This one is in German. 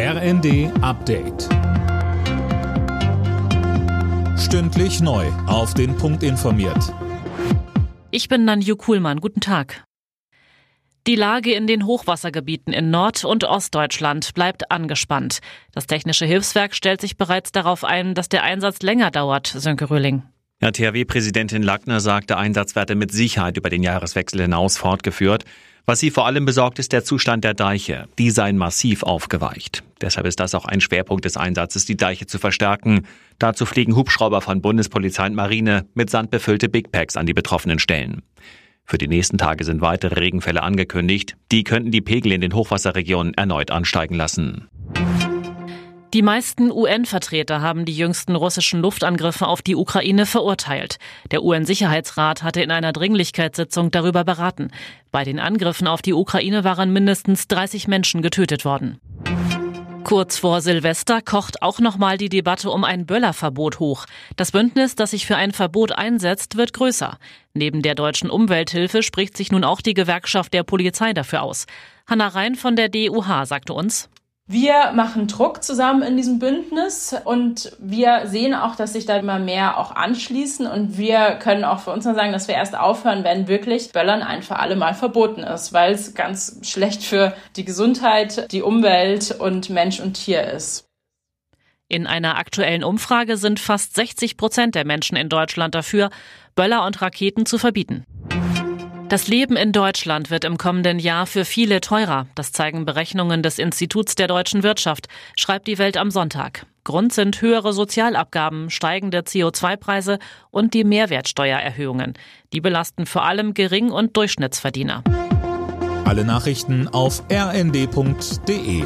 RND Update. Stündlich neu. Auf den Punkt informiert. Ich bin Nanju Kuhlmann. Guten Tag. Die Lage in den Hochwassergebieten in Nord- und Ostdeutschland bleibt angespannt. Das Technische Hilfswerk stellt sich bereits darauf ein, dass der Einsatz länger dauert, Sönke Röhling. Ja, THW-Präsidentin Lackner sagt, der Einsatz werde mit Sicherheit über den Jahreswechsel hinaus fortgeführt. Was sie vor allem besorgt, ist der Zustand der Deiche. Die seien massiv aufgeweicht. Deshalb ist das auch ein Schwerpunkt des Einsatzes, die Deiche zu verstärken. Dazu fliegen Hubschrauber von Bundespolizei und Marine mit Sand befüllte Big Packs an die betroffenen Stellen. Für die nächsten Tage sind weitere Regenfälle angekündigt. Die könnten die Pegel in den Hochwasserregionen erneut ansteigen lassen. Die meisten UN-Vertreter haben die jüngsten russischen Luftangriffe auf die Ukraine verurteilt. Der UN-Sicherheitsrat hatte in einer Dringlichkeitssitzung darüber beraten. Bei den Angriffen auf die Ukraine waren mindestens 30 Menschen getötet worden. Kurz vor Silvester kocht auch nochmal die Debatte um ein Böllerverbot hoch. Das Bündnis, das sich für ein Verbot einsetzt, wird größer. Neben der deutschen Umwelthilfe spricht sich nun auch die Gewerkschaft der Polizei dafür aus. Hanna Rhein von der DUH sagte uns, wir machen Druck zusammen in diesem Bündnis und wir sehen auch, dass sich da immer mehr auch anschließen und wir können auch für uns nur sagen, dass wir erst aufhören, wenn wirklich Böllern ein für alle Mal verboten ist, weil es ganz schlecht für die Gesundheit, die Umwelt und Mensch und Tier ist. In einer aktuellen Umfrage sind fast 60 Prozent der Menschen in Deutschland dafür, Böller und Raketen zu verbieten. Das Leben in Deutschland wird im kommenden Jahr für viele teurer. Das zeigen Berechnungen des Instituts der deutschen Wirtschaft, schreibt die Welt am Sonntag. Grund sind höhere Sozialabgaben, steigende CO2-Preise und die Mehrwertsteuererhöhungen. Die belasten vor allem Gering- und Durchschnittsverdiener. Alle Nachrichten auf rnd.de